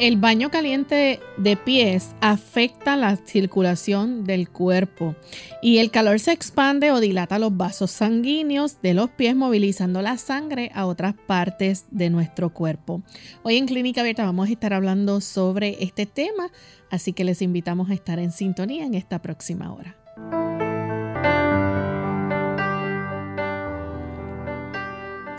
El baño caliente de pies afecta la circulación del cuerpo y el calor se expande o dilata los vasos sanguíneos de los pies movilizando la sangre a otras partes de nuestro cuerpo. Hoy en Clínica Abierta vamos a estar hablando sobre este tema, así que les invitamos a estar en sintonía en esta próxima hora.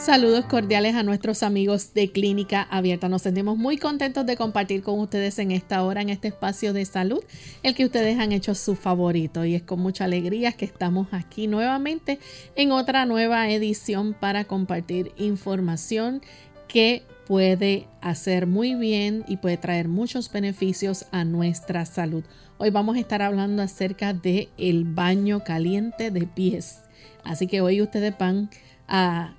Saludos cordiales a nuestros amigos de Clínica Abierta. Nos sentimos muy contentos de compartir con ustedes en esta hora, en este espacio de salud, el que ustedes han hecho su favorito. Y es con mucha alegría que estamos aquí nuevamente en otra nueva edición para compartir información que puede hacer muy bien y puede traer muchos beneficios a nuestra salud. Hoy vamos a estar hablando acerca de el baño caliente de pies. Así que hoy ustedes van a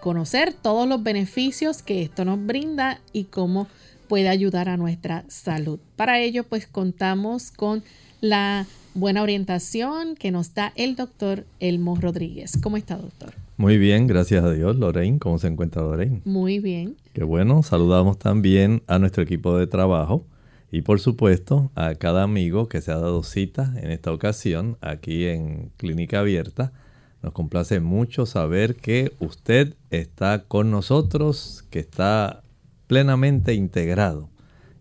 conocer todos los beneficios que esto nos brinda y cómo puede ayudar a nuestra salud. Para ello, pues contamos con la buena orientación que nos da el doctor Elmo Rodríguez. ¿Cómo está, doctor? Muy bien, gracias a Dios. Lorraine, ¿cómo se encuentra Lorraine? Muy bien. Qué bueno, saludamos también a nuestro equipo de trabajo y por supuesto a cada amigo que se ha dado cita en esta ocasión aquí en Clínica Abierta nos complace mucho saber que usted está con nosotros, que está plenamente integrado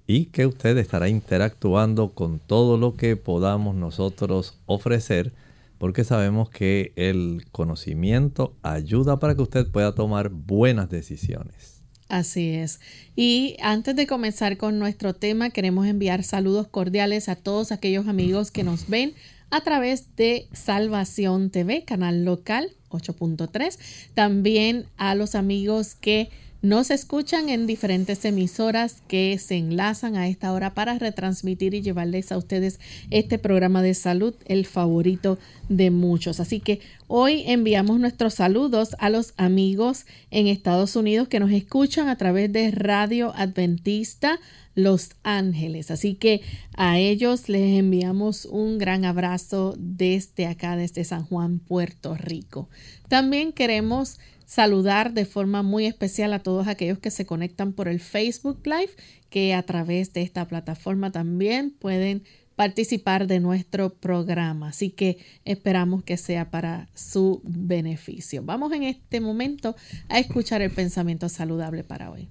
y que usted estará interactuando con todo lo que podamos nosotros ofrecer, porque sabemos que el conocimiento ayuda para que usted pueda tomar buenas decisiones. Así es. Y antes de comenzar con nuestro tema, queremos enviar saludos cordiales a todos aquellos amigos que nos ven a través de Salvación TV, canal local 8.3. También a los amigos que nos escuchan en diferentes emisoras que se enlazan a esta hora para retransmitir y llevarles a ustedes este programa de salud, el favorito de muchos. Así que hoy enviamos nuestros saludos a los amigos en Estados Unidos que nos escuchan a través de Radio Adventista los Ángeles. Así que a ellos les enviamos un gran abrazo desde acá, desde San Juan, Puerto Rico. También queremos saludar de forma muy especial a todos aquellos que se conectan por el Facebook Live, que a través de esta plataforma también pueden participar de nuestro programa. Así que esperamos que sea para su beneficio. Vamos en este momento a escuchar el pensamiento saludable para hoy.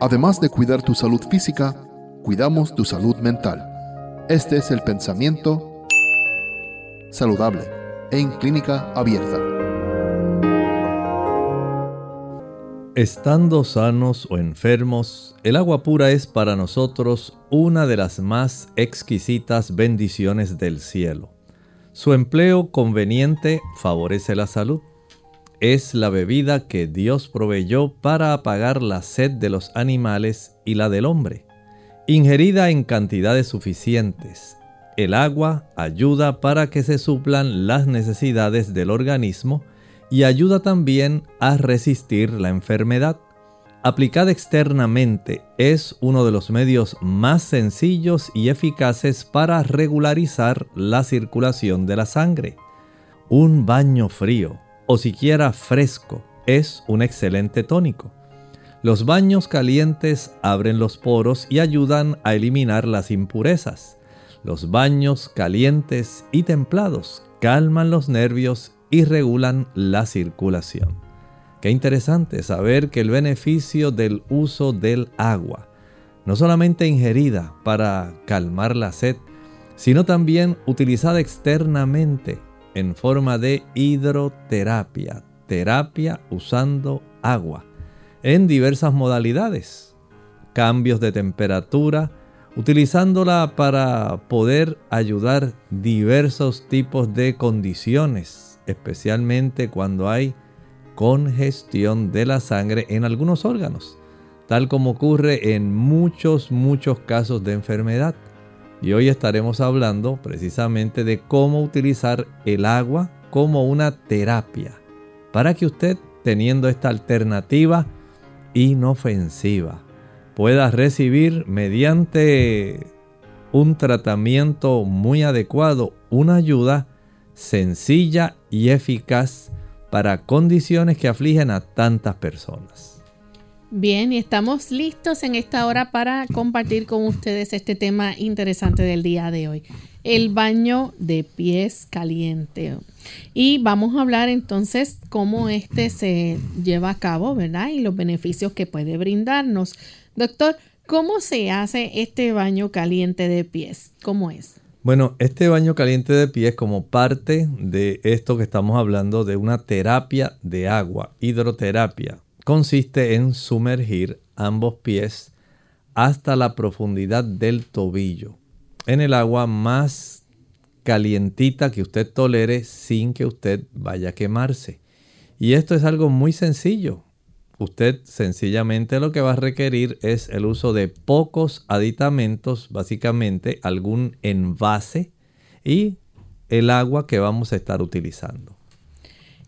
Además de cuidar tu salud física, cuidamos tu salud mental. Este es el pensamiento saludable en clínica abierta. Estando sanos o enfermos, el agua pura es para nosotros una de las más exquisitas bendiciones del cielo. Su empleo conveniente favorece la salud es la bebida que Dios proveyó para apagar la sed de los animales y la del hombre. Ingerida en cantidades suficientes, el agua ayuda para que se suplan las necesidades del organismo y ayuda también a resistir la enfermedad. Aplicada externamente es uno de los medios más sencillos y eficaces para regularizar la circulación de la sangre. Un baño frío o siquiera fresco es un excelente tónico. Los baños calientes abren los poros y ayudan a eliminar las impurezas. Los baños calientes y templados calman los nervios y regulan la circulación. Qué interesante saber que el beneficio del uso del agua, no solamente ingerida para calmar la sed, sino también utilizada externamente en forma de hidroterapia, terapia usando agua, en diversas modalidades, cambios de temperatura, utilizándola para poder ayudar diversos tipos de condiciones especialmente cuando hay congestión de la sangre en algunos órganos, tal como ocurre en muchos, muchos casos de enfermedad. Y hoy estaremos hablando precisamente de cómo utilizar el agua como una terapia para que usted, teniendo esta alternativa inofensiva, pueda recibir mediante un tratamiento muy adecuado, una ayuda sencilla y eficaz para condiciones que afligen a tantas personas. Bien, y estamos listos en esta hora para compartir con ustedes este tema interesante del día de hoy, el baño de pies caliente. Y vamos a hablar entonces cómo este se lleva a cabo, ¿verdad? Y los beneficios que puede brindarnos. Doctor, ¿cómo se hace este baño caliente de pies? ¿Cómo es? Bueno, este baño caliente de pies como parte de esto que estamos hablando de una terapia de agua, hidroterapia, consiste en sumergir ambos pies hasta la profundidad del tobillo en el agua más calientita que usted tolere sin que usted vaya a quemarse. Y esto es algo muy sencillo. Usted sencillamente lo que va a requerir es el uso de pocos aditamentos, básicamente algún envase y el agua que vamos a estar utilizando.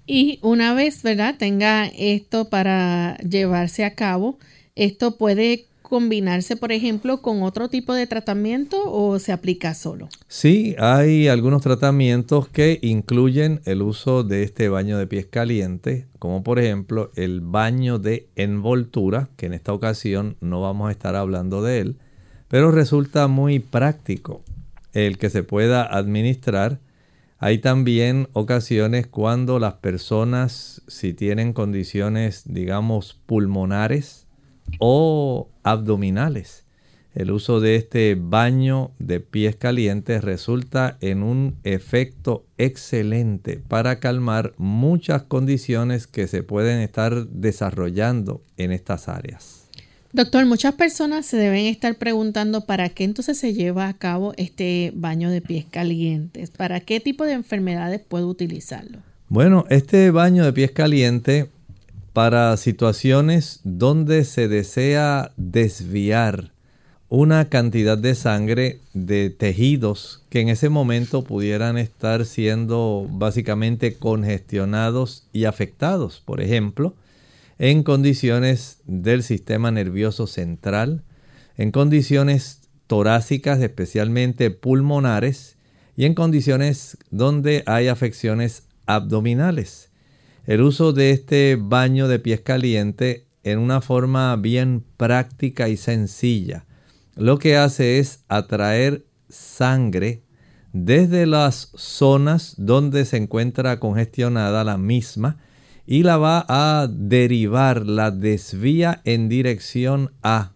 Y una vez, ¿verdad? Tenga esto para llevarse a cabo, esto puede combinarse, por ejemplo, con otro tipo de tratamiento o se aplica solo? Sí, hay algunos tratamientos que incluyen el uso de este baño de pies caliente, como por ejemplo el baño de envoltura, que en esta ocasión no vamos a estar hablando de él, pero resulta muy práctico el que se pueda administrar. Hay también ocasiones cuando las personas, si tienen condiciones, digamos, pulmonares, o abdominales. El uso de este baño de pies calientes resulta en un efecto excelente para calmar muchas condiciones que se pueden estar desarrollando en estas áreas. Doctor, muchas personas se deben estar preguntando para qué entonces se lleva a cabo este baño de pies calientes, para qué tipo de enfermedades puedo utilizarlo. Bueno, este baño de pies calientes para situaciones donde se desea desviar una cantidad de sangre de tejidos que en ese momento pudieran estar siendo básicamente congestionados y afectados. Por ejemplo, en condiciones del sistema nervioso central, en condiciones torácicas, especialmente pulmonares, y en condiciones donde hay afecciones abdominales. El uso de este baño de pies caliente en una forma bien práctica y sencilla lo que hace es atraer sangre desde las zonas donde se encuentra congestionada la misma y la va a derivar, la desvía en dirección a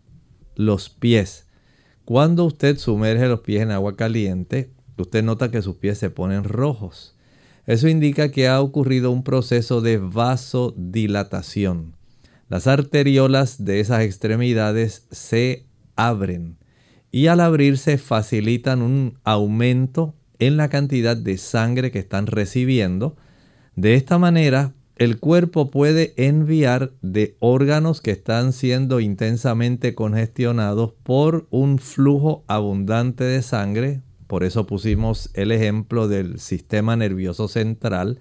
los pies. Cuando usted sumerge los pies en agua caliente, usted nota que sus pies se ponen rojos. Eso indica que ha ocurrido un proceso de vasodilatación. Las arteriolas de esas extremidades se abren y al abrirse facilitan un aumento en la cantidad de sangre que están recibiendo. De esta manera, el cuerpo puede enviar de órganos que están siendo intensamente congestionados por un flujo abundante de sangre, por eso pusimos el ejemplo del sistema nervioso central,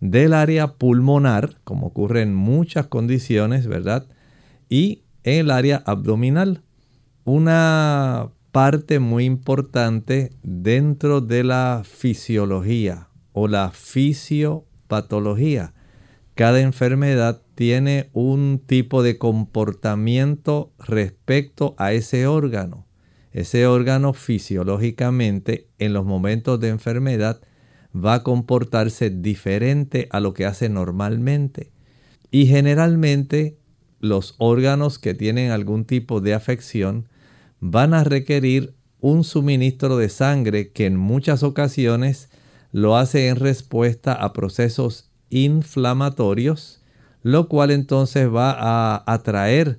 del área pulmonar, como ocurre en muchas condiciones, ¿verdad? Y el área abdominal. Una parte muy importante dentro de la fisiología o la fisiopatología. Cada enfermedad tiene un tipo de comportamiento respecto a ese órgano ese órgano fisiológicamente en los momentos de enfermedad va a comportarse diferente a lo que hace normalmente. Y generalmente los órganos que tienen algún tipo de afección van a requerir un suministro de sangre que en muchas ocasiones lo hace en respuesta a procesos inflamatorios, lo cual entonces va a atraer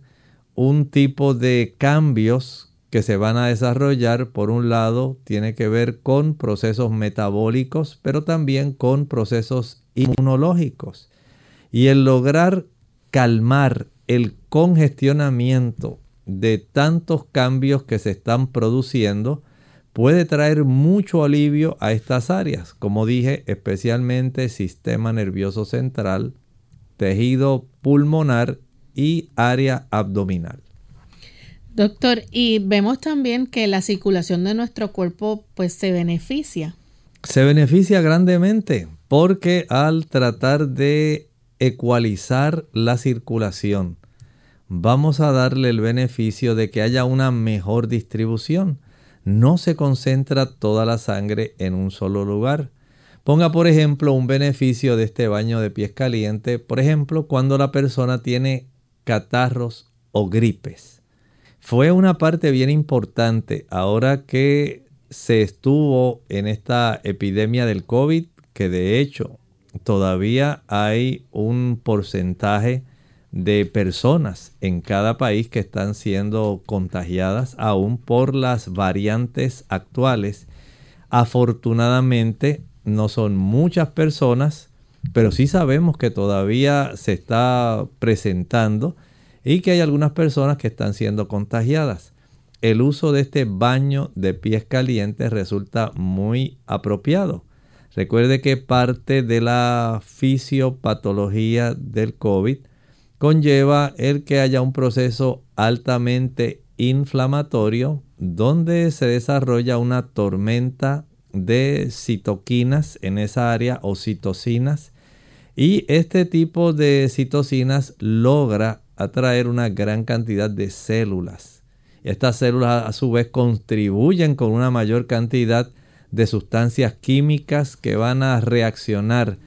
un tipo de cambios que se van a desarrollar, por un lado, tiene que ver con procesos metabólicos, pero también con procesos inmunológicos. Y el lograr calmar el congestionamiento de tantos cambios que se están produciendo puede traer mucho alivio a estas áreas, como dije, especialmente sistema nervioso central, tejido pulmonar y área abdominal. Doctor, y vemos también que la circulación de nuestro cuerpo pues se beneficia. Se beneficia grandemente porque al tratar de ecualizar la circulación, vamos a darle el beneficio de que haya una mejor distribución. No se concentra toda la sangre en un solo lugar. Ponga por ejemplo un beneficio de este baño de pies caliente, por ejemplo, cuando la persona tiene catarros o gripes fue una parte bien importante ahora que se estuvo en esta epidemia del COVID, que de hecho todavía hay un porcentaje de personas en cada país que están siendo contagiadas aún por las variantes actuales. Afortunadamente no son muchas personas, pero sí sabemos que todavía se está presentando y que hay algunas personas que están siendo contagiadas. El uso de este baño de pies calientes resulta muy apropiado. Recuerde que parte de la fisiopatología del COVID conlleva el que haya un proceso altamente inflamatorio donde se desarrolla una tormenta de citoquinas en esa área o citocinas y este tipo de citocinas logra atraer una gran cantidad de células. Estas células a su vez contribuyen con una mayor cantidad de sustancias químicas que van a reaccionar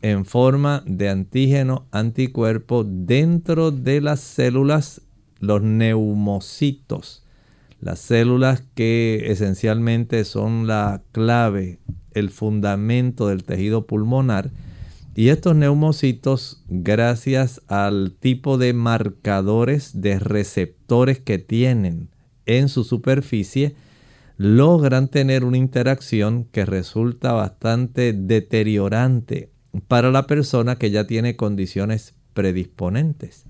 en forma de antígeno anticuerpo dentro de las células, los neumocitos, las células que esencialmente son la clave, el fundamento del tejido pulmonar y estos neumocitos, gracias al tipo de marcadores de receptores que tienen en su superficie, logran tener una interacción que resulta bastante deteriorante para la persona que ya tiene condiciones predisponentes.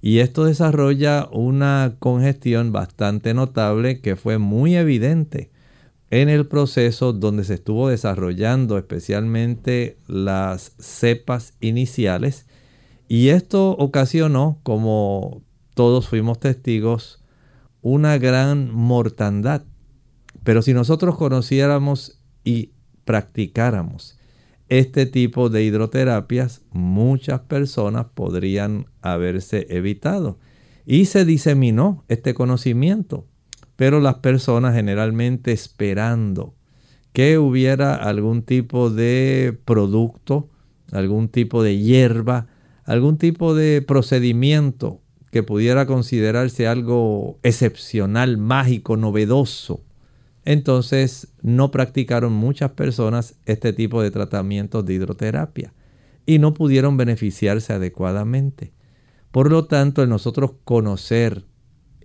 Y esto desarrolla una congestión bastante notable que fue muy evidente en el proceso donde se estuvo desarrollando especialmente las cepas iniciales y esto ocasionó, como todos fuimos testigos, una gran mortandad. Pero si nosotros conociéramos y practicáramos este tipo de hidroterapias, muchas personas podrían haberse evitado. Y se diseminó este conocimiento pero las personas generalmente esperando que hubiera algún tipo de producto, algún tipo de hierba, algún tipo de procedimiento que pudiera considerarse algo excepcional, mágico, novedoso. Entonces no practicaron muchas personas este tipo de tratamientos de hidroterapia y no pudieron beneficiarse adecuadamente. Por lo tanto, el nosotros conocer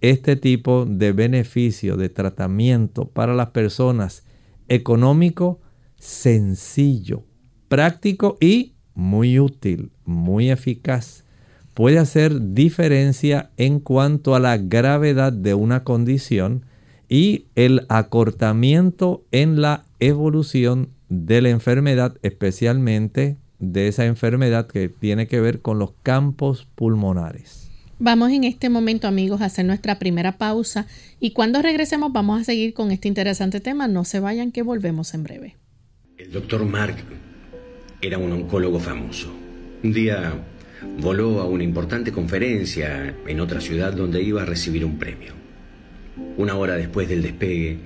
este tipo de beneficio de tratamiento para las personas económico, sencillo, práctico y muy útil, muy eficaz. Puede hacer diferencia en cuanto a la gravedad de una condición y el acortamiento en la evolución de la enfermedad, especialmente de esa enfermedad que tiene que ver con los campos pulmonares. Vamos en este momento, amigos, a hacer nuestra primera pausa y cuando regresemos vamos a seguir con este interesante tema. No se vayan, que volvemos en breve. El doctor Mark era un oncólogo famoso. Un día voló a una importante conferencia en otra ciudad donde iba a recibir un premio. Una hora después del despegue,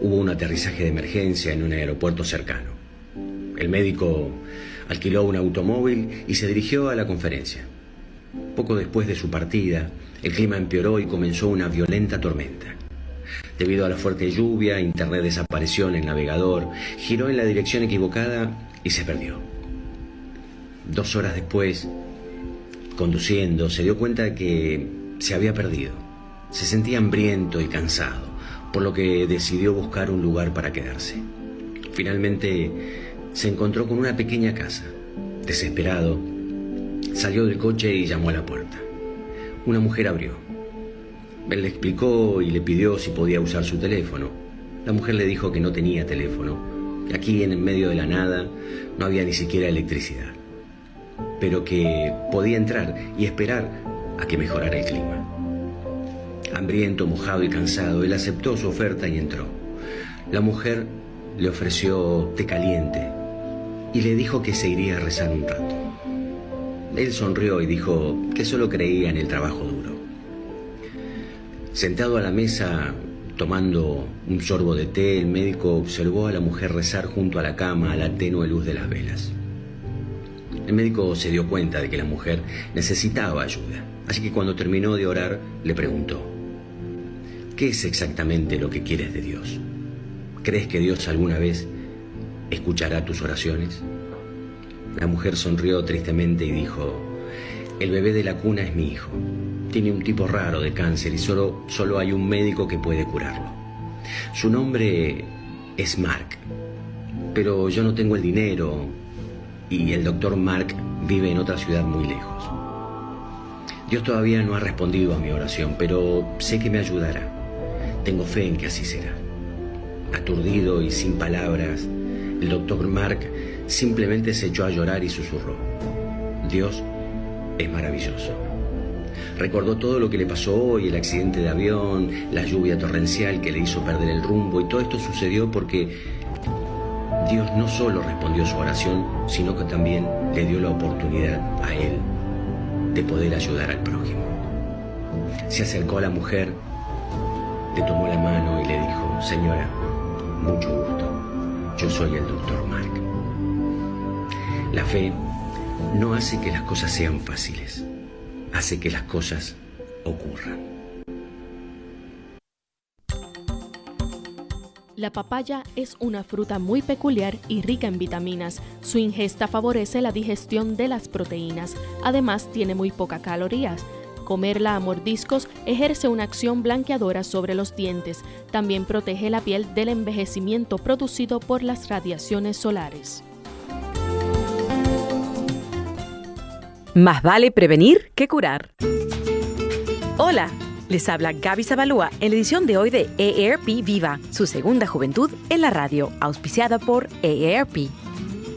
hubo un aterrizaje de emergencia en un aeropuerto cercano. El médico alquiló un automóvil y se dirigió a la conferencia. Poco después de su partida, el clima empeoró y comenzó una violenta tormenta. Debido a la fuerte lluvia, Internet desapareció en el navegador, giró en la dirección equivocada y se perdió. Dos horas después, conduciendo, se dio cuenta que se había perdido. Se sentía hambriento y cansado, por lo que decidió buscar un lugar para quedarse. Finalmente se encontró con una pequeña casa. Desesperado, salió del coche y llamó a la puerta. Una mujer abrió. Él le explicó y le pidió si podía usar su teléfono. La mujer le dijo que no tenía teléfono, que aquí en el medio de la nada no había ni siquiera electricidad, pero que podía entrar y esperar a que mejorara el clima. Hambriento, mojado y cansado, él aceptó su oferta y entró. La mujer le ofreció té caliente y le dijo que se iría a rezar un rato. Él sonrió y dijo que solo creía en el trabajo duro. Sentado a la mesa, tomando un sorbo de té, el médico observó a la mujer rezar junto a la cama a la tenue luz de las velas. El médico se dio cuenta de que la mujer necesitaba ayuda, así que cuando terminó de orar le preguntó, ¿qué es exactamente lo que quieres de Dios? ¿Crees que Dios alguna vez escuchará tus oraciones? La mujer sonrió tristemente y dijo, el bebé de la cuna es mi hijo. Tiene un tipo raro de cáncer y solo, solo hay un médico que puede curarlo. Su nombre es Mark, pero yo no tengo el dinero y el doctor Mark vive en otra ciudad muy lejos. Dios todavía no ha respondido a mi oración, pero sé que me ayudará. Tengo fe en que así será. Aturdido y sin palabras, el doctor Mark simplemente se echó a llorar y susurró. Dios es maravilloso. Recordó todo lo que le pasó hoy, el accidente de avión, la lluvia torrencial que le hizo perder el rumbo y todo esto sucedió porque Dios no solo respondió su oración, sino que también le dio la oportunidad a él de poder ayudar al prójimo. Se acercó a la mujer, le tomó la mano y le dijo, señora, mucho gusto, yo soy el doctor Mark. La fe no hace que las cosas sean fáciles, hace que las cosas ocurran. La papaya es una fruta muy peculiar y rica en vitaminas. Su ingesta favorece la digestión de las proteínas. Además, tiene muy pocas calorías. Comerla a mordiscos ejerce una acción blanqueadora sobre los dientes. También protege la piel del envejecimiento producido por las radiaciones solares. Más vale prevenir que curar. Hola, les habla Gaby Zabalúa en la edición de hoy de EARP Viva, su segunda juventud en la radio, auspiciada por EARP.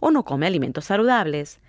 o no come alimentos saludables.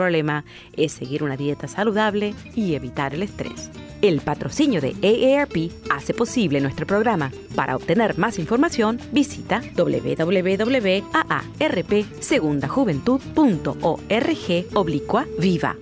problema es seguir una dieta saludable y evitar el estrés. El patrocinio de AARP hace posible nuestro programa. Para obtener más información, visita www.aarpsegundajuventud.org oblicua viva.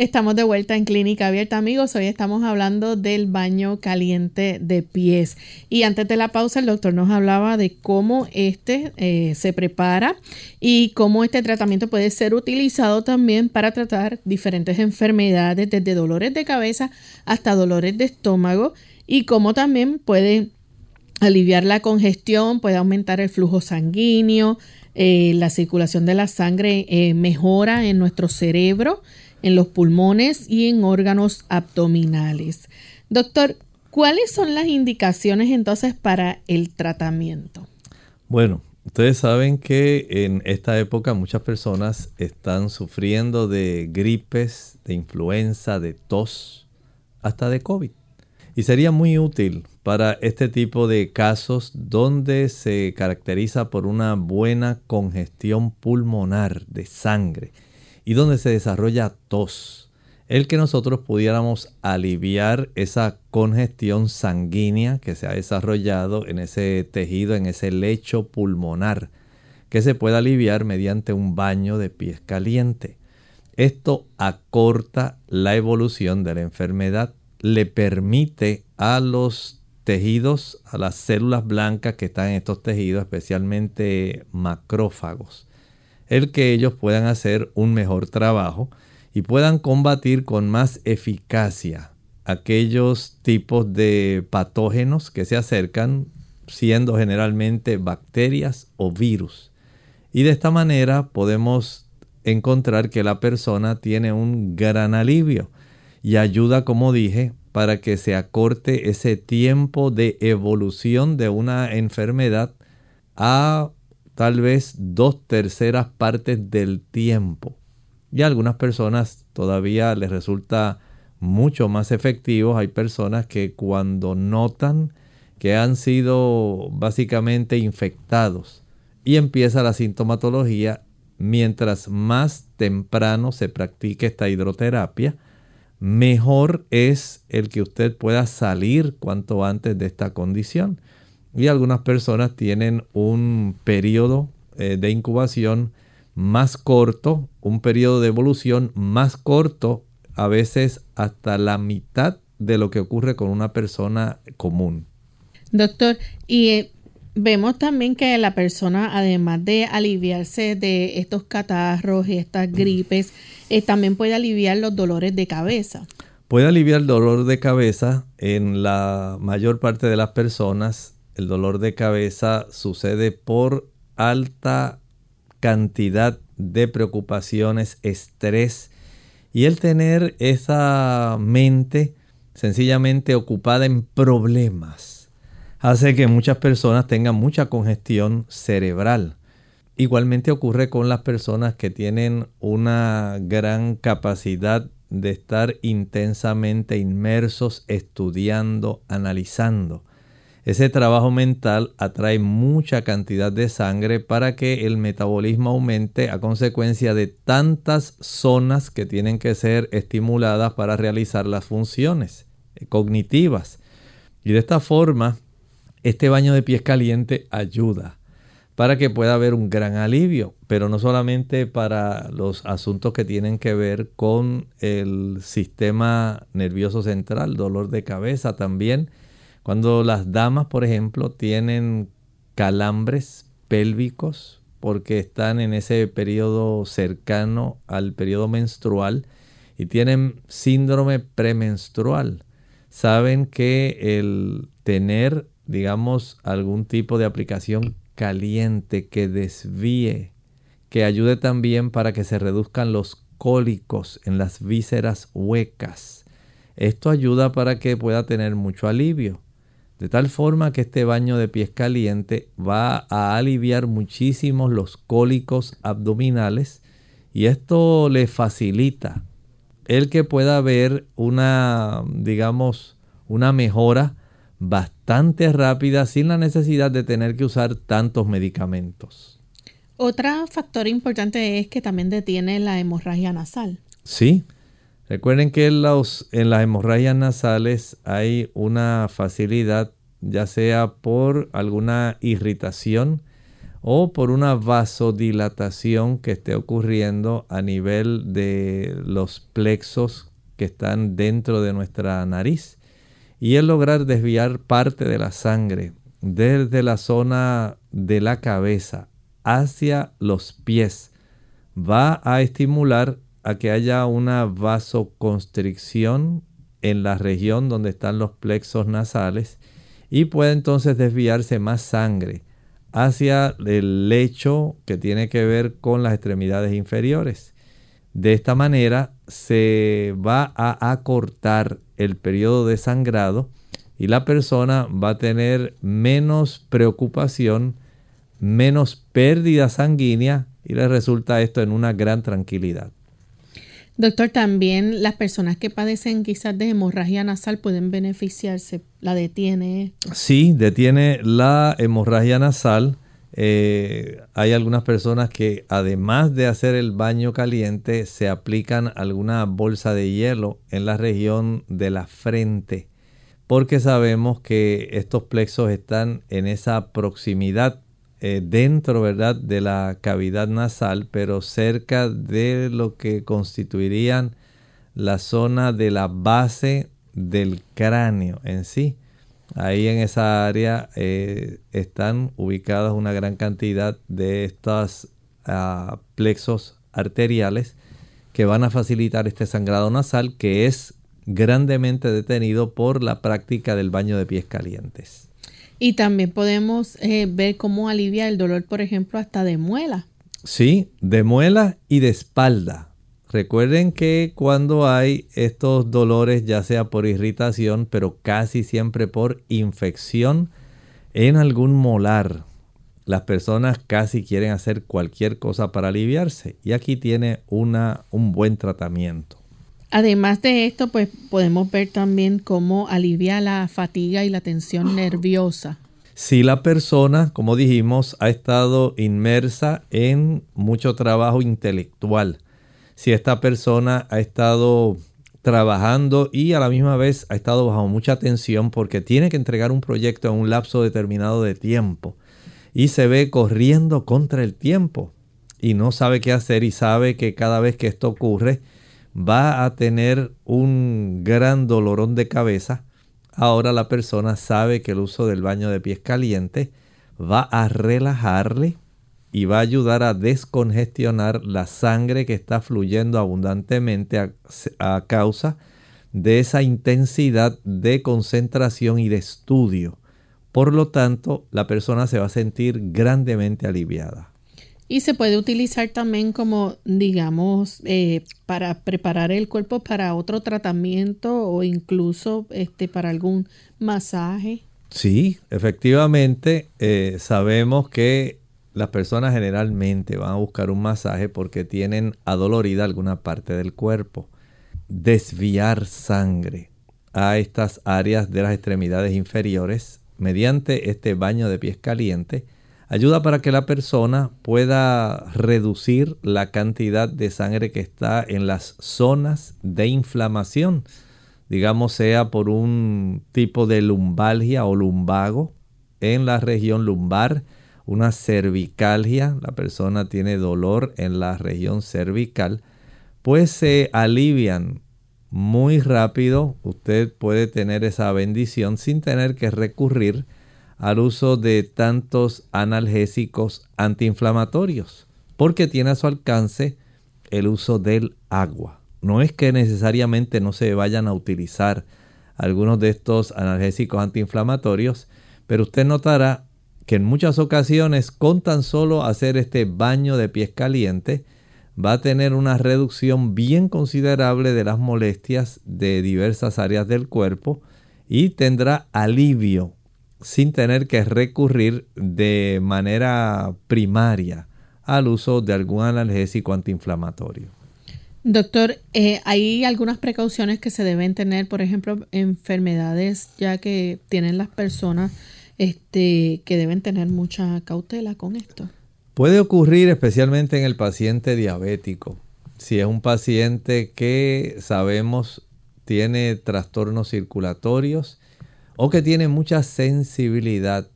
Estamos de vuelta en Clínica Abierta, amigos. Hoy estamos hablando del baño caliente de pies. Y antes de la pausa, el doctor nos hablaba de cómo este eh, se prepara y cómo este tratamiento puede ser utilizado también para tratar diferentes enfermedades, desde dolores de cabeza hasta dolores de estómago, y cómo también puede aliviar la congestión, puede aumentar el flujo sanguíneo, eh, la circulación de la sangre eh, mejora en nuestro cerebro en los pulmones y en órganos abdominales. Doctor, ¿cuáles son las indicaciones entonces para el tratamiento? Bueno, ustedes saben que en esta época muchas personas están sufriendo de gripes, de influenza, de tos, hasta de COVID. Y sería muy útil para este tipo de casos donde se caracteriza por una buena congestión pulmonar de sangre y donde se desarrolla tos. El que nosotros pudiéramos aliviar esa congestión sanguínea que se ha desarrollado en ese tejido, en ese lecho pulmonar, que se puede aliviar mediante un baño de pies caliente. Esto acorta la evolución de la enfermedad, le permite a los tejidos, a las células blancas que están en estos tejidos, especialmente macrófagos, el que ellos puedan hacer un mejor trabajo y puedan combatir con más eficacia aquellos tipos de patógenos que se acercan, siendo generalmente bacterias o virus. Y de esta manera podemos encontrar que la persona tiene un gran alivio y ayuda, como dije, para que se acorte ese tiempo de evolución de una enfermedad a tal vez dos terceras partes del tiempo. Y a algunas personas todavía les resulta mucho más efectivo. Hay personas que cuando notan que han sido básicamente infectados y empieza la sintomatología, mientras más temprano se practique esta hidroterapia, mejor es el que usted pueda salir cuanto antes de esta condición. Y algunas personas tienen un periodo eh, de incubación más corto, un periodo de evolución más corto, a veces hasta la mitad de lo que ocurre con una persona común. Doctor, y eh, Vemos también que la persona, además de aliviarse de estos catarros y estas gripes, eh, también puede aliviar los dolores de cabeza. Puede aliviar el dolor de cabeza en la mayor parte de las personas. El dolor de cabeza sucede por alta cantidad de preocupaciones, estrés y el tener esa mente sencillamente ocupada en problemas hace que muchas personas tengan mucha congestión cerebral. Igualmente ocurre con las personas que tienen una gran capacidad de estar intensamente inmersos estudiando, analizando. Ese trabajo mental atrae mucha cantidad de sangre para que el metabolismo aumente a consecuencia de tantas zonas que tienen que ser estimuladas para realizar las funciones cognitivas. Y de esta forma, este baño de pies caliente ayuda para que pueda haber un gran alivio, pero no solamente para los asuntos que tienen que ver con el sistema nervioso central, dolor de cabeza también. Cuando las damas, por ejemplo, tienen calambres pélvicos porque están en ese periodo cercano al periodo menstrual y tienen síndrome premenstrual, saben que el tener digamos, algún tipo de aplicación caliente que desvíe, que ayude también para que se reduzcan los cólicos en las vísceras huecas. Esto ayuda para que pueda tener mucho alivio. De tal forma que este baño de pies caliente va a aliviar muchísimo los cólicos abdominales y esto le facilita el que pueda ver una, digamos, una mejora bastante rápida sin la necesidad de tener que usar tantos medicamentos. Otro factor importante es que también detiene la hemorragia nasal. Sí. Recuerden que en, las hemorragias nasales hay una facilidad, ya sea por alguna irritación o por una vasodilatación que esté ocurriendo a nivel de los plexos que están dentro de nuestra nariz. Y el lograr desviar parte de la sangre desde la zona de la cabeza hacia los pies va a estimular a que haya una vasoconstricción en la región donde están los plexos nasales y puede entonces desviarse más sangre hacia el lecho que tiene que ver con las extremidades inferiores. De esta manera se va a acortar el periodo de sangrado y la persona va a tener menos preocupación, menos pérdida sanguínea y le resulta esto en una gran tranquilidad. Doctor, también las personas que padecen quizás de hemorragia nasal pueden beneficiarse. ¿La detiene? Sí, detiene la hemorragia nasal. Eh, hay algunas personas que además de hacer el baño caliente se aplican alguna bolsa de hielo en la región de la frente porque sabemos que estos plexos están en esa proximidad eh, dentro, ¿verdad?, de la cavidad nasal, pero cerca de lo que constituirían la zona de la base del cráneo en sí. Ahí en esa área eh, están ubicadas una gran cantidad de estos ah, plexos arteriales que van a facilitar este sangrado nasal que es grandemente detenido por la práctica del baño de pies calientes. Y también podemos eh, ver cómo alivia el dolor, por ejemplo, hasta de muela. Sí, de muela y de espalda. Recuerden que cuando hay estos dolores, ya sea por irritación, pero casi siempre por infección en algún molar, las personas casi quieren hacer cualquier cosa para aliviarse. Y aquí tiene una, un buen tratamiento. Además de esto, pues podemos ver también cómo alivia la fatiga y la tensión nerviosa. Si la persona, como dijimos, ha estado inmersa en mucho trabajo intelectual, si esta persona ha estado trabajando y a la misma vez ha estado bajo mucha tensión porque tiene que entregar un proyecto en un lapso determinado de tiempo y se ve corriendo contra el tiempo y no sabe qué hacer y sabe que cada vez que esto ocurre, va a tener un gran dolorón de cabeza. Ahora la persona sabe que el uso del baño de pies caliente va a relajarle y va a ayudar a descongestionar la sangre que está fluyendo abundantemente a, a, causa de esa intensidad de concentración y de estudio. Por lo tanto, la persona se va a sentir grandemente aliviada. Y se puede utilizar también como, digamos, eh, para preparar el cuerpo para otro tratamiento o incluso este, para algún masaje. Sí, efectivamente, eh, sabemos que las personas generalmente van a buscar un masaje porque tienen adolorida alguna parte del cuerpo. Desviar sangre a estas áreas de las extremidades inferiores mediante este baño de pies caliente ayuda para que la persona pueda reducir la cantidad de sangre que está en las zonas de inflamación, digamos sea por un tipo de lumbalgia o lumbago en la región lumbar, una cervicalgia, la persona tiene dolor en la región cervical, pues se alivian muy rápido, usted puede tener esa bendición sin tener que recurrir al uso de tantos analgésicos antiinflamatorios, porque tiene a su alcance el uso del agua. No es que necesariamente no se vayan a utilizar algunos de estos analgésicos antiinflamatorios, pero usted notará que en muchas ocasiones con tan solo hacer este baño de pies caliente va a tener una reducción bien considerable de las molestias de diversas áreas del cuerpo y tendrá alivio sin tener que recurrir de manera primaria al uso de algún analgésico antiinflamatorio. Doctor, eh, ¿hay algunas precauciones que se deben tener, por ejemplo, enfermedades ya que tienen las personas este, que deben tener mucha cautela con esto? Puede ocurrir especialmente en el paciente diabético. Si es un paciente que sabemos tiene trastornos circulatorios, o que tiene mucha sensibilidad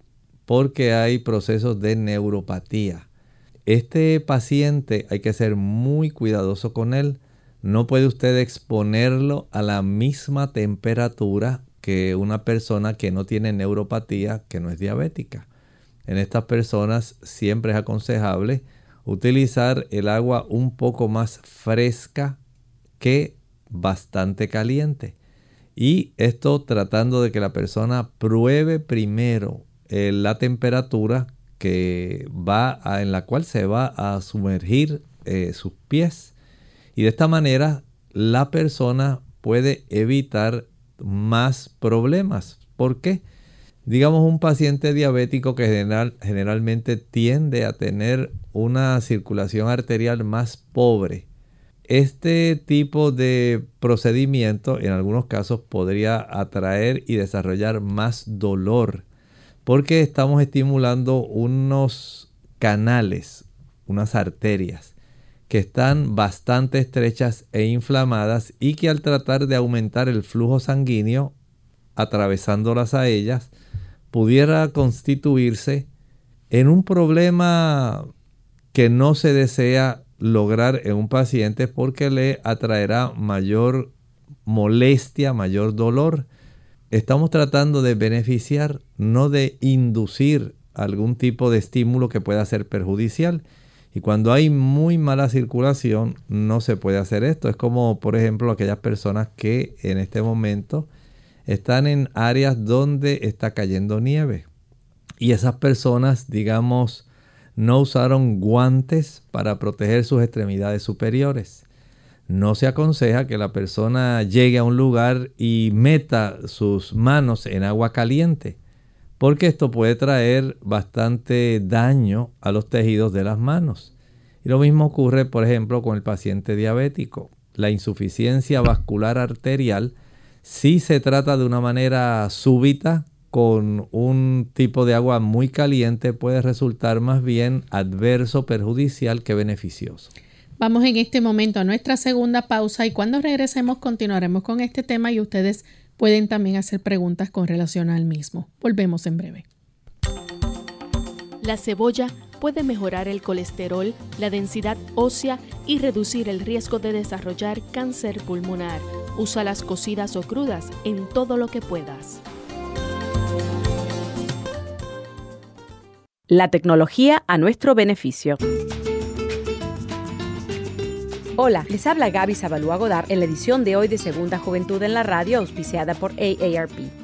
porque hay procesos de neuropatía. Este paciente hay que ser muy cuidadoso con él. No puede usted exponerlo a la misma temperatura que una persona que no tiene neuropatía, que no es diabética. En estas personas siempre es aconsejable utilizar el agua un poco más fresca que bastante caliente. Y esto tratando de que la persona pruebe primero eh, la temperatura que va en la cual se va a sumergir eh, sus pies. Y de esta manera la persona puede evitar más problemas. ¿Por qué? Digamos un paciente diabético que general, generalmente tiende a tener una circulación arterial más pobre este tipo de procedimiento en algunos casos podría atraer y desarrollar más dolor porque estamos estimulando unos canales, unas arterias que están bastante estrechas e inflamadas y que al tratar de aumentar el flujo sanguíneo atravesándolas a ellas pudiera constituirse en un problema que no se desea lograr en un paciente porque le atraerá mayor molestia, mayor dolor. Estamos tratando de beneficiar, no de inducir algún tipo de estímulo que pueda ser perjudicial. Y cuando hay muy mala circulación, no se puede hacer esto. Es como, por ejemplo, aquellas personas que en este momento están en áreas donde está cayendo nieve. Y esas personas, digamos, no usaron guantes para proteger sus extremidades superiores. No se aconseja que la persona llegue a un lugar y meta sus manos en agua caliente, porque esto puede traer bastante daño a los tejidos de las manos. Y lo mismo ocurre, por ejemplo, con el paciente diabético. La insuficiencia vascular arterial, si se trata de una manera súbita, con un tipo de agua muy caliente puede resultar más bien adverso, perjudicial que beneficioso. Vamos en este momento a nuestra segunda pausa y cuando regresemos continuaremos con este tema y ustedes pueden también hacer preguntas con relación al mismo. Volvemos en breve. La cebolla puede mejorar el colesterol, la densidad ósea y reducir el riesgo de desarrollar cáncer pulmonar. Usa las cocidas o crudas en todo lo que puedas. La tecnología a nuestro beneficio. Hola, les habla Gaby Zabalúa Godard en la edición de hoy de Segunda Juventud en la Radio, auspiciada por AARP.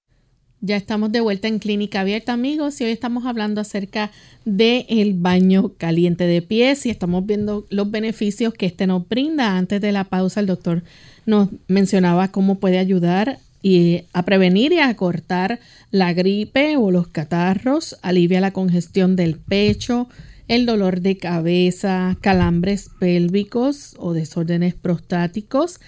Ya estamos de vuelta en Clínica Abierta, amigos, y hoy estamos hablando acerca del el baño caliente de pies y estamos viendo los beneficios que este nos brinda. Antes de la pausa, el doctor nos mencionaba cómo puede ayudar y a prevenir y a cortar la gripe o los catarros, alivia la congestión del pecho, el dolor de cabeza, calambres pélvicos o desórdenes prostáticos.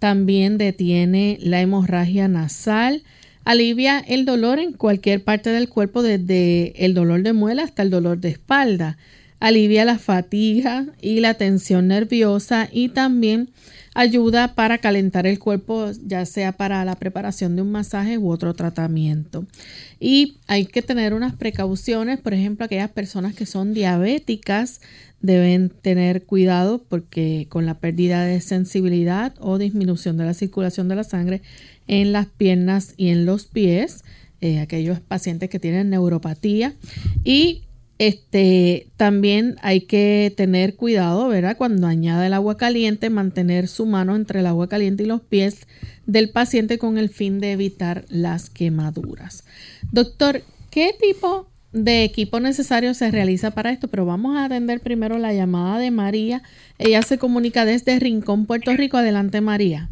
También detiene la hemorragia nasal Alivia el dolor en cualquier parte del cuerpo, desde el dolor de muela hasta el dolor de espalda. Alivia la fatiga y la tensión nerviosa y también ayuda para calentar el cuerpo, ya sea para la preparación de un masaje u otro tratamiento. Y hay que tener unas precauciones, por ejemplo, aquellas personas que son diabéticas deben tener cuidado porque con la pérdida de sensibilidad o disminución de la circulación de la sangre en las piernas y en los pies, eh, aquellos pacientes que tienen neuropatía y este, también hay que tener cuidado, ¿verdad? Cuando añade el agua caliente, mantener su mano entre el agua caliente y los pies del paciente con el fin de evitar las quemaduras. Doctor, ¿qué tipo de equipo necesario se realiza para esto? Pero vamos a atender primero la llamada de María. Ella se comunica desde Rincón, Puerto Rico. Adelante, María.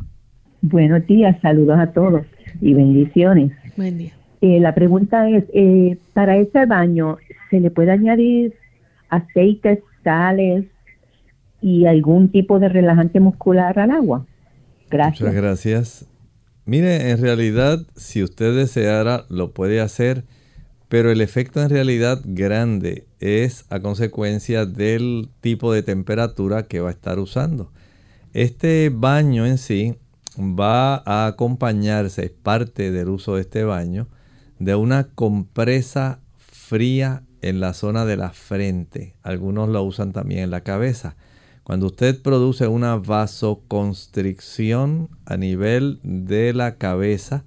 Buenos días, saludos a todos y bendiciones. Buen día. Eh, la pregunta es, eh, para ese baño, ¿se le puede añadir aceites, sales y algún tipo de relajante muscular al agua? Gracias. Muchas gracias. Mire, en realidad, si usted deseara, lo puede hacer, pero el efecto en realidad grande es a consecuencia del tipo de temperatura que va a estar usando. Este baño en sí va a acompañarse, es parte del uso de este baño, de una compresa fría en la zona de la frente. Algunos lo usan también en la cabeza. Cuando usted produce una vasoconstricción a nivel de la cabeza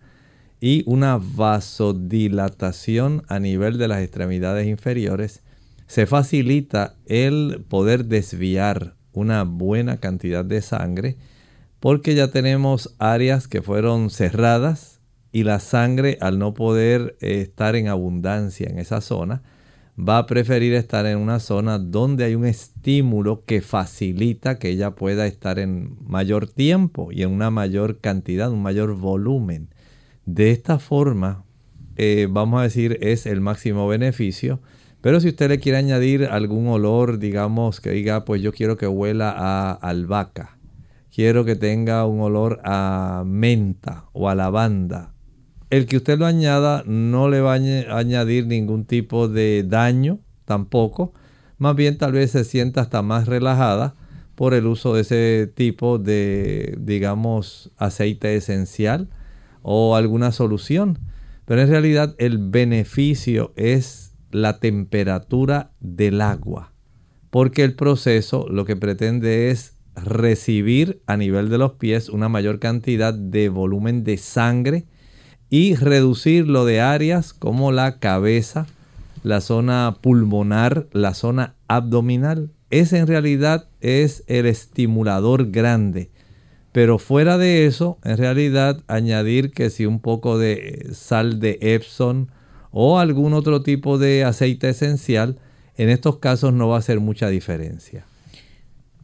y una vasodilatación a nivel de las extremidades inferiores, se facilita el poder desviar una buena cantidad de sangre porque ya tenemos áreas que fueron cerradas y la sangre al no poder eh, estar en abundancia en esa zona, va a preferir estar en una zona donde hay un estímulo que facilita que ella pueda estar en mayor tiempo y en una mayor cantidad, un mayor volumen. De esta forma, eh, vamos a decir, es el máximo beneficio. Pero si usted le quiere añadir algún olor, digamos que diga, pues yo quiero que huela a albahaca, quiero que tenga un olor a menta o a lavanda. El que usted lo añada no le va a añadir ningún tipo de daño tampoco. Más bien tal vez se sienta hasta más relajada por el uso de ese tipo de, digamos, aceite esencial o alguna solución. Pero en realidad el beneficio es la temperatura del agua. Porque el proceso lo que pretende es recibir a nivel de los pies una mayor cantidad de volumen de sangre y reducirlo de áreas como la cabeza, la zona pulmonar, la zona abdominal. Ese en realidad es el estimulador grande. Pero fuera de eso, en realidad añadir que si un poco de sal de Epson o algún otro tipo de aceite esencial, en estos casos no va a hacer mucha diferencia.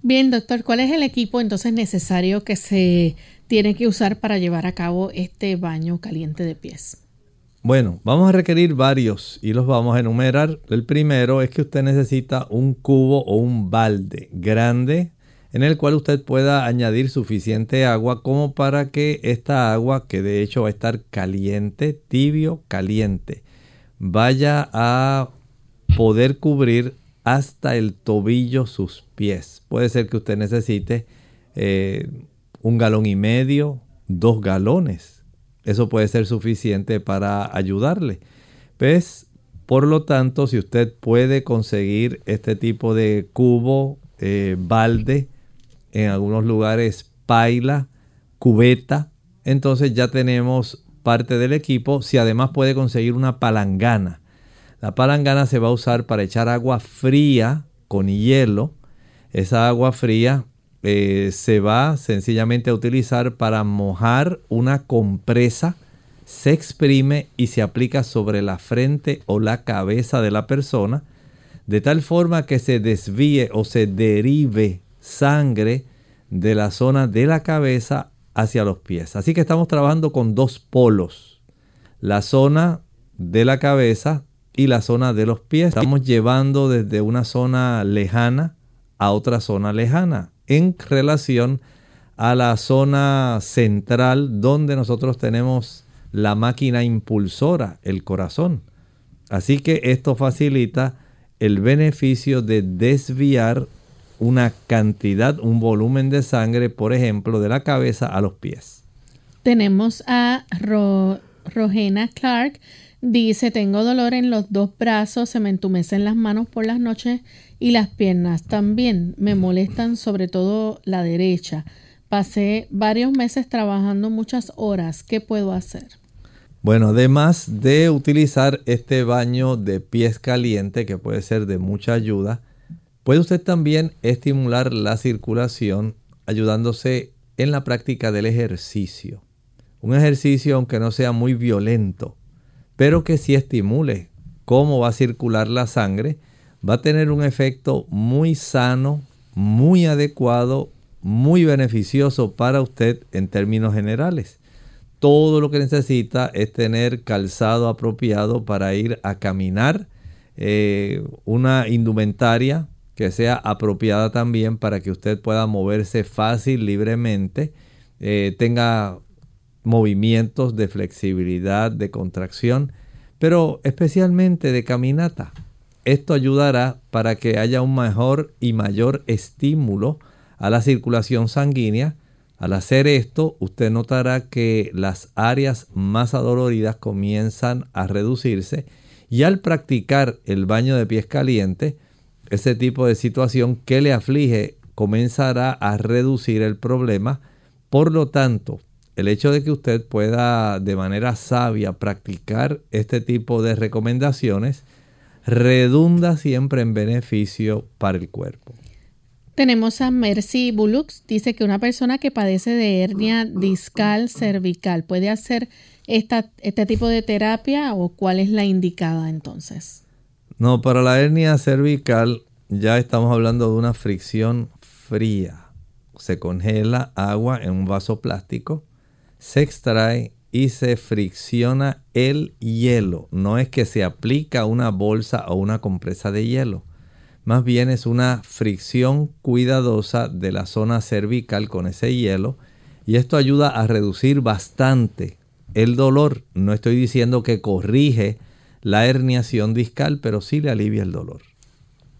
Bien, doctor, ¿cuál es el equipo entonces necesario que se tiene que usar para llevar a cabo este baño caliente de pies? Bueno, vamos a requerir varios y los vamos a enumerar. El primero es que usted necesita un cubo o un balde grande en el cual usted pueda añadir suficiente agua como para que esta agua, que de hecho va a estar caliente, tibio, caliente, vaya a poder cubrir hasta el tobillo sus pies. Puede ser que usted necesite eh, un galón y medio, dos galones. Eso puede ser suficiente para ayudarle. Pues, por lo tanto, si usted puede conseguir este tipo de cubo, eh, balde, en algunos lugares paila, cubeta, entonces ya tenemos parte del equipo. Si además puede conseguir una palangana, la palangana se va a usar para echar agua fría con hielo. Esa agua fría eh, se va sencillamente a utilizar para mojar una compresa. Se exprime y se aplica sobre la frente o la cabeza de la persona de tal forma que se desvíe o se derive sangre de la zona de la cabeza hacia los pies. Así que estamos trabajando con dos polos. La zona de la cabeza y la zona de los pies. Estamos llevando desde una zona lejana a otra zona lejana en relación a la zona central donde nosotros tenemos la máquina impulsora, el corazón. Así que esto facilita el beneficio de desviar una cantidad, un volumen de sangre, por ejemplo, de la cabeza a los pies. Tenemos a Rogena Clark. Dice, tengo dolor en los dos brazos, se me entumecen las manos por las noches y las piernas también. Me molestan sobre todo la derecha. Pasé varios meses trabajando muchas horas. ¿Qué puedo hacer? Bueno, además de utilizar este baño de pies caliente, que puede ser de mucha ayuda, puede usted también estimular la circulación ayudándose en la práctica del ejercicio. Un ejercicio aunque no sea muy violento, pero que sí estimule cómo va a circular la sangre, va a tener un efecto muy sano, muy adecuado, muy beneficioso para usted en términos generales. Todo lo que necesita es tener calzado apropiado para ir a caminar, eh, una indumentaria que sea apropiada también para que usted pueda moverse fácil, libremente, eh, tenga movimientos de flexibilidad, de contracción, pero especialmente de caminata. Esto ayudará para que haya un mejor y mayor estímulo a la circulación sanguínea al hacer esto, usted notará que las áreas más adoloridas comienzan a reducirse y al practicar el baño de pies caliente, ese tipo de situación que le aflige comenzará a reducir el problema. Por lo tanto, el hecho de que usted pueda de manera sabia practicar este tipo de recomendaciones redunda siempre en beneficio para el cuerpo. Tenemos a Mercy Bulux, dice que una persona que padece de hernia discal cervical puede hacer esta, este tipo de terapia o cuál es la indicada entonces. No, para la hernia cervical ya estamos hablando de una fricción fría. Se congela agua en un vaso plástico, se extrae y se fricciona el hielo. No es que se aplica una bolsa o una compresa de hielo más bien es una fricción cuidadosa de la zona cervical con ese hielo y esto ayuda a reducir bastante el dolor. No estoy diciendo que corrige la herniación discal, pero sí le alivia el dolor.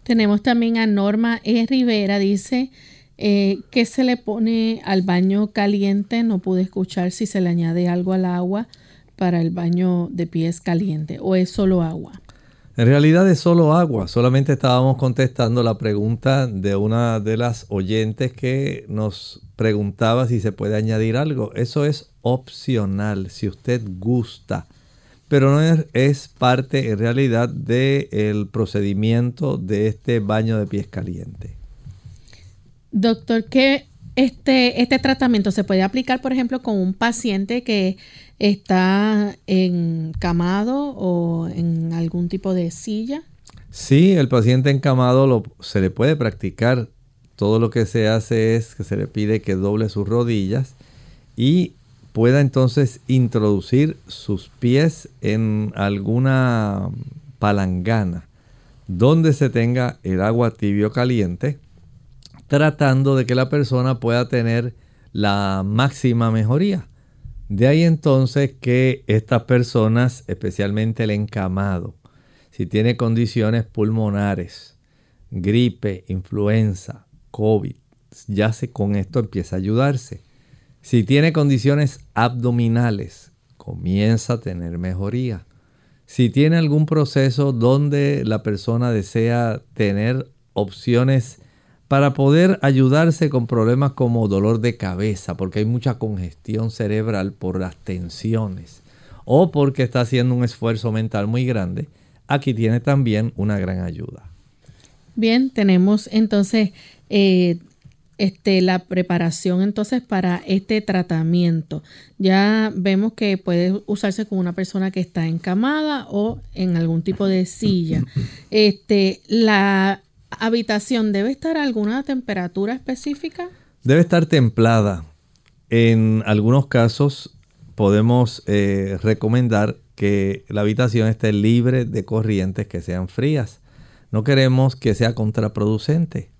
Tenemos también a Norma E. Rivera, dice eh, que se le pone al baño caliente. No pude escuchar si se le añade algo al agua para el baño de pies caliente o es solo agua. En realidad es solo agua, solamente estábamos contestando la pregunta de una de las oyentes que nos preguntaba si se puede añadir algo. Eso es opcional, si usted gusta, pero no es, parte en realidad del procedimiento de este baño de pies caliente. Doctor, ¿qué este, este tratamiento se puede aplicar, por ejemplo, con un paciente que está encamado o en algún tipo de silla? Sí, el paciente encamado se le puede practicar. Todo lo que se hace es que se le pide que doble sus rodillas y pueda entonces introducir sus pies en alguna palangana donde se tenga el agua tibio caliente tratando de que la persona pueda tener la máxima mejoría. De ahí entonces que estas personas, especialmente el encamado, si tiene condiciones pulmonares, gripe, influenza, COVID, ya con esto empieza a ayudarse. Si tiene condiciones abdominales, comienza a tener mejoría. Si tiene algún proceso donde la persona desea tener opciones para poder ayudarse con problemas como dolor de cabeza, porque hay mucha congestión cerebral por las tensiones o porque está haciendo un esfuerzo mental muy grande, aquí tiene también una gran ayuda. Bien, tenemos entonces eh, este, la preparación entonces para este tratamiento. Ya vemos que puede usarse con una persona que está encamada o en algún tipo de silla. Este, la habitación debe estar a alguna temperatura específica? Debe estar templada. En algunos casos podemos eh, recomendar que la habitación esté libre de corrientes que sean frías. No queremos que sea contraproducente.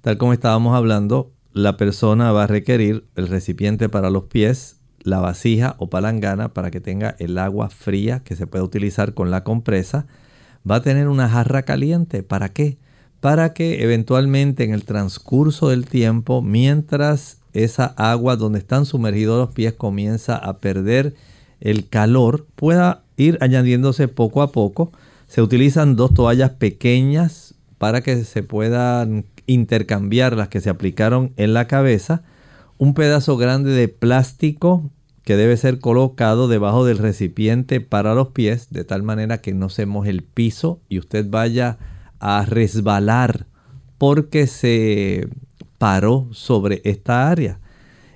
Tal como estábamos hablando, la persona va a requerir el recipiente para los pies, la vasija o palangana para que tenga el agua fría que se puede utilizar con la compresa. Va a tener una jarra caliente. ¿Para qué? Para que eventualmente en el transcurso del tiempo, mientras esa agua donde están sumergidos los pies comienza a perder el calor, pueda ir añadiéndose poco a poco. Se utilizan dos toallas pequeñas para que se puedan intercambiar las que se aplicaron en la cabeza. Un pedazo grande de plástico que debe ser colocado debajo del recipiente para los pies de tal manera que no se moje el piso y usted vaya a resbalar porque se paró sobre esta área.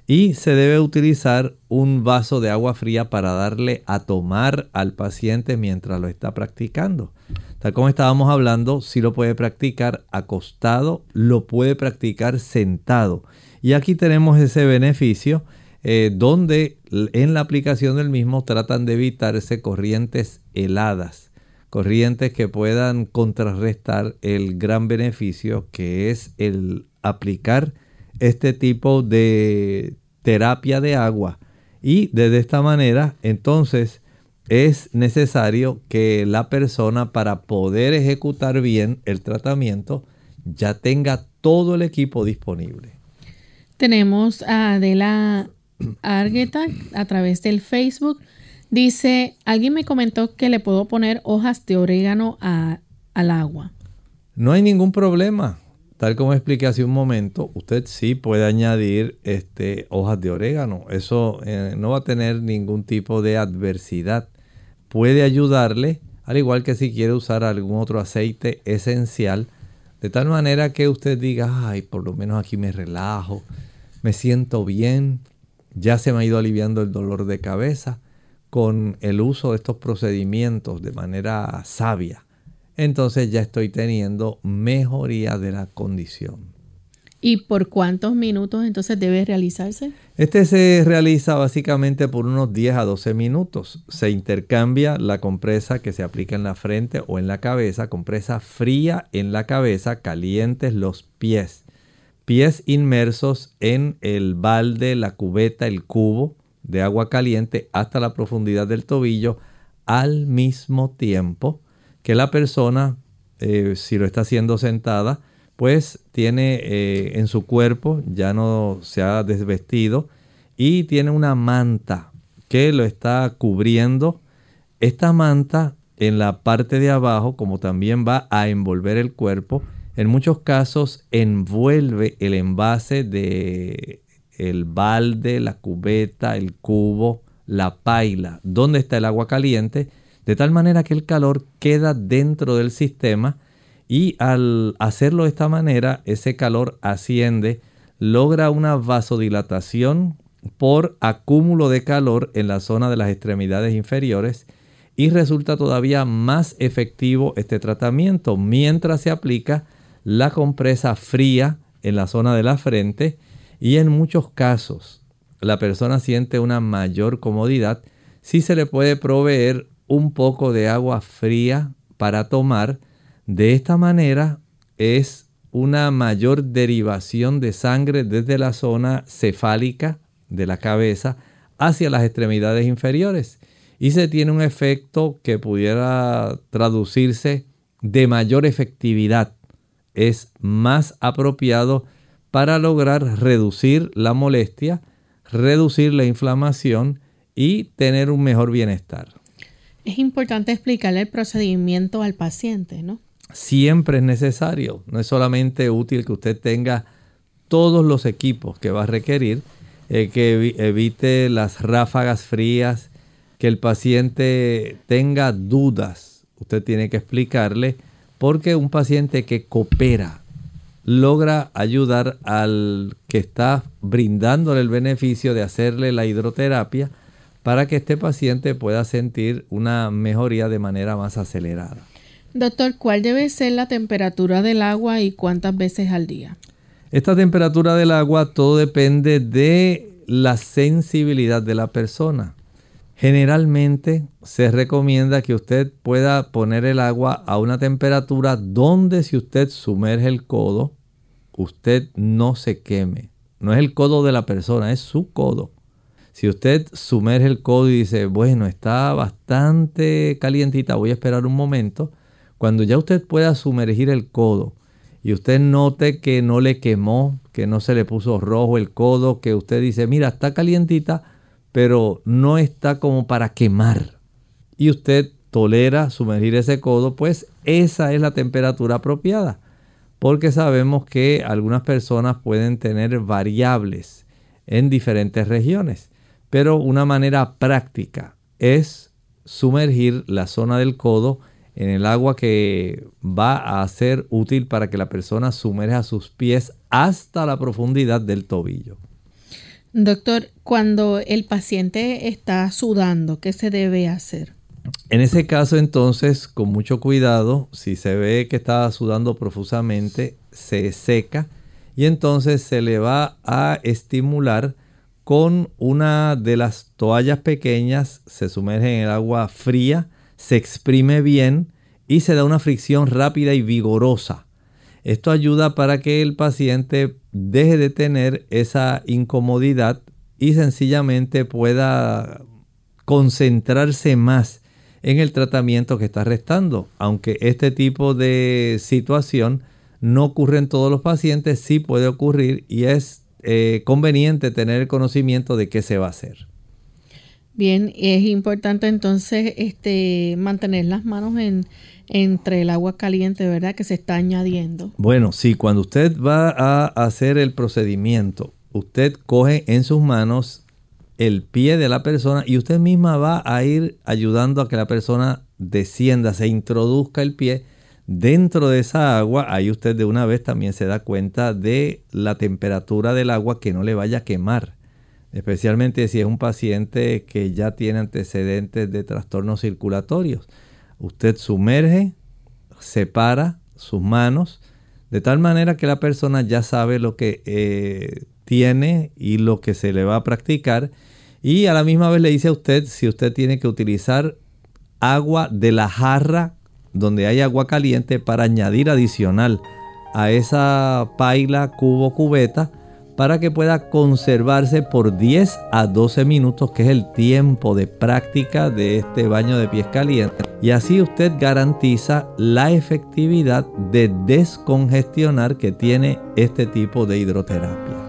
Y se debe utilizar un vaso de agua fría para darle a tomar al paciente mientras lo está practicando. Tal como estábamos hablando, si lo puede practicar acostado, lo puede practicar sentado. Y aquí tenemos ese beneficio eh, donde en la aplicación del mismo tratan de evitarse corrientes heladas corrientes que puedan contrarrestar el gran beneficio que es el aplicar este tipo de terapia de agua. Y de esta manera, entonces, es necesario que la persona para poder ejecutar bien el tratamiento ya tenga todo el equipo disponible. Tenemos a Adela Argueta a través del Facebook. Dice, alguien me comentó que le puedo poner hojas de orégano al agua. No hay ningún problema. Tal como expliqué hace un momento, usted sí puede añadir este, hojas de orégano. Eso eh, no va a tener ningún tipo de adversidad. Puede ayudarle, al igual que si quiere usar algún otro aceite esencial, de tal manera que usted diga, ay, por lo menos aquí me relajo, me siento bien, ya se me ha ido aliviando el dolor de cabeza con el uso de estos procedimientos de manera sabia, entonces ya estoy teniendo mejoría de la condición. ¿Y por cuántos minutos entonces debe realizarse? Este se realiza básicamente por unos 10 a 12 minutos. Se intercambia la compresa que se aplica en la frente o en la cabeza, compresa fría en la cabeza, calientes los pies. Pies inmersos en el balde, la cubeta, el cubo de agua caliente hasta la profundidad del tobillo al mismo tiempo que la persona, eh, si lo está haciendo sentada, pues tiene eh, en su cuerpo, ya no se ha desvestido y tiene una manta que lo está cubriendo. Esta manta en la parte de abajo, como también va a envolver el cuerpo, en muchos casos envuelve el envase de el balde, la cubeta, el cubo, la paila, donde está el agua caliente, de tal manera que el calor queda dentro del sistema y al hacerlo de esta manera, ese calor asciende, logra una vasodilatación por acúmulo de calor en la zona de las extremidades inferiores y resulta todavía más efectivo este tratamiento mientras se aplica la compresa fría en la zona de la frente y en muchos casos la persona siente una mayor comodidad si se le puede proveer un poco de agua fría para tomar. De esta manera es una mayor derivación de sangre desde la zona cefálica de la cabeza hacia las extremidades inferiores y se tiene un efecto que pudiera traducirse de mayor efectividad. Es más apropiado para lograr reducir la molestia, reducir la inflamación y tener un mejor bienestar. Es importante explicarle el procedimiento al paciente, ¿no? Siempre es necesario. No es solamente útil que usted tenga todos los equipos que va a requerir, eh, que evite las ráfagas frías, que el paciente tenga dudas. Usted tiene que explicarle porque un paciente que coopera logra ayudar al que está brindándole el beneficio de hacerle la hidroterapia para que este paciente pueda sentir una mejoría de manera más acelerada. Doctor, ¿cuál debe ser la temperatura del agua y cuántas veces al día? Esta temperatura del agua todo depende de la sensibilidad de la persona. Generalmente se recomienda que usted pueda poner el agua a una temperatura donde si usted sumerge el codo, usted no se queme. No es el codo de la persona, es su codo. Si usted sumerge el codo y dice, bueno, está bastante calientita, voy a esperar un momento, cuando ya usted pueda sumergir el codo y usted note que no le quemó, que no se le puso rojo el codo, que usted dice, mira, está calientita, pero no está como para quemar. Y usted tolera sumergir ese codo, pues esa es la temperatura apropiada. Porque sabemos que algunas personas pueden tener variables en diferentes regiones. Pero una manera práctica es sumergir la zona del codo en el agua que va a ser útil para que la persona sumerja sus pies hasta la profundidad del tobillo. Doctor, cuando el paciente está sudando, ¿qué se debe hacer? En ese caso entonces, con mucho cuidado, si se ve que está sudando profusamente, se seca y entonces se le va a estimular con una de las toallas pequeñas, se sumerge en el agua fría, se exprime bien y se da una fricción rápida y vigorosa. Esto ayuda para que el paciente deje de tener esa incomodidad y sencillamente pueda concentrarse más en el tratamiento que está restando. Aunque este tipo de situación no ocurre en todos los pacientes, sí puede ocurrir y es eh, conveniente tener el conocimiento de qué se va a hacer. Bien, es importante entonces este, mantener las manos en, entre el agua caliente, ¿verdad? Que se está añadiendo. Bueno, sí, cuando usted va a hacer el procedimiento, usted coge en sus manos el pie de la persona y usted misma va a ir ayudando a que la persona descienda, se introduzca el pie dentro de esa agua. Ahí usted de una vez también se da cuenta de la temperatura del agua que no le vaya a quemar especialmente si es un paciente que ya tiene antecedentes de trastornos circulatorios. Usted sumerge, separa sus manos, de tal manera que la persona ya sabe lo que eh, tiene y lo que se le va a practicar. Y a la misma vez le dice a usted si usted tiene que utilizar agua de la jarra donde hay agua caliente para añadir adicional a esa paila, cubo, cubeta para que pueda conservarse por 10 a 12 minutos, que es el tiempo de práctica de este baño de pies caliente. Y así usted garantiza la efectividad de descongestionar que tiene este tipo de hidroterapia.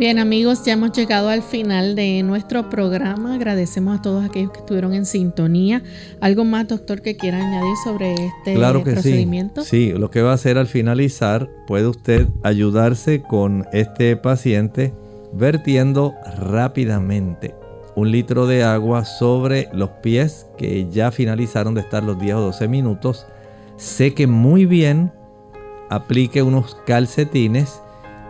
Bien amigos, ya hemos llegado al final de nuestro programa. Agradecemos a todos aquellos que estuvieron en sintonía. ¿Algo más, doctor, que quiera añadir sobre este claro que procedimiento? Sí. sí, lo que va a hacer al finalizar, puede usted ayudarse con este paciente vertiendo rápidamente un litro de agua sobre los pies que ya finalizaron de estar los 10 o 12 minutos. Seque muy bien, aplique unos calcetines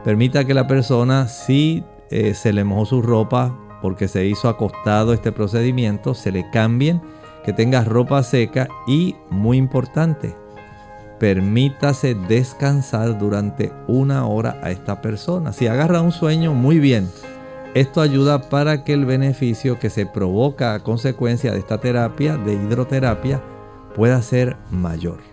Permita que la persona, si eh, se le mojó su ropa porque se hizo acostado este procedimiento, se le cambien, que tenga ropa seca y, muy importante, permítase descansar durante una hora a esta persona. Si agarra un sueño, muy bien. Esto ayuda para que el beneficio que se provoca a consecuencia de esta terapia, de hidroterapia, pueda ser mayor.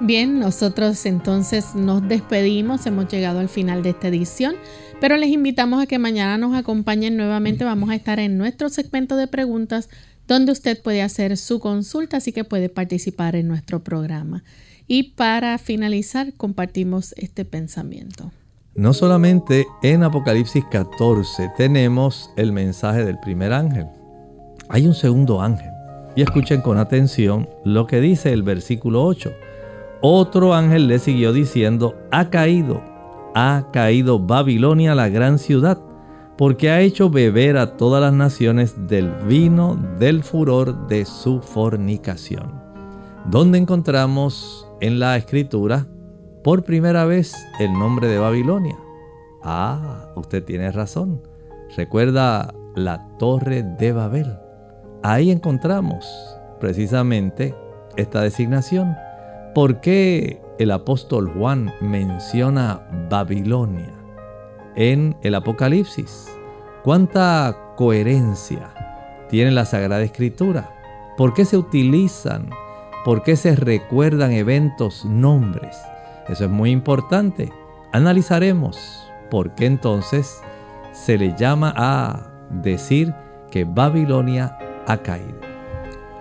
Bien, nosotros entonces nos despedimos, hemos llegado al final de esta edición, pero les invitamos a que mañana nos acompañen nuevamente. Vamos a estar en nuestro segmento de preguntas donde usted puede hacer su consulta, así que puede participar en nuestro programa. Y para finalizar, compartimos este pensamiento. No solamente en Apocalipsis 14 tenemos el mensaje del primer ángel, hay un segundo ángel. Y escuchen con atención lo que dice el versículo 8 otro ángel le siguió diciendo, ha caído, ha caído Babilonia la gran ciudad, porque ha hecho beber a todas las naciones del vino del furor de su fornicación. Donde encontramos en la escritura por primera vez el nombre de Babilonia. Ah, usted tiene razón. Recuerda la torre de Babel. Ahí encontramos precisamente esta designación. ¿Por qué el apóstol Juan menciona Babilonia en el Apocalipsis? ¿Cuánta coherencia tiene la Sagrada Escritura? ¿Por qué se utilizan? ¿Por qué se recuerdan eventos, nombres? Eso es muy importante. Analizaremos por qué entonces se le llama a decir que Babilonia ha caído.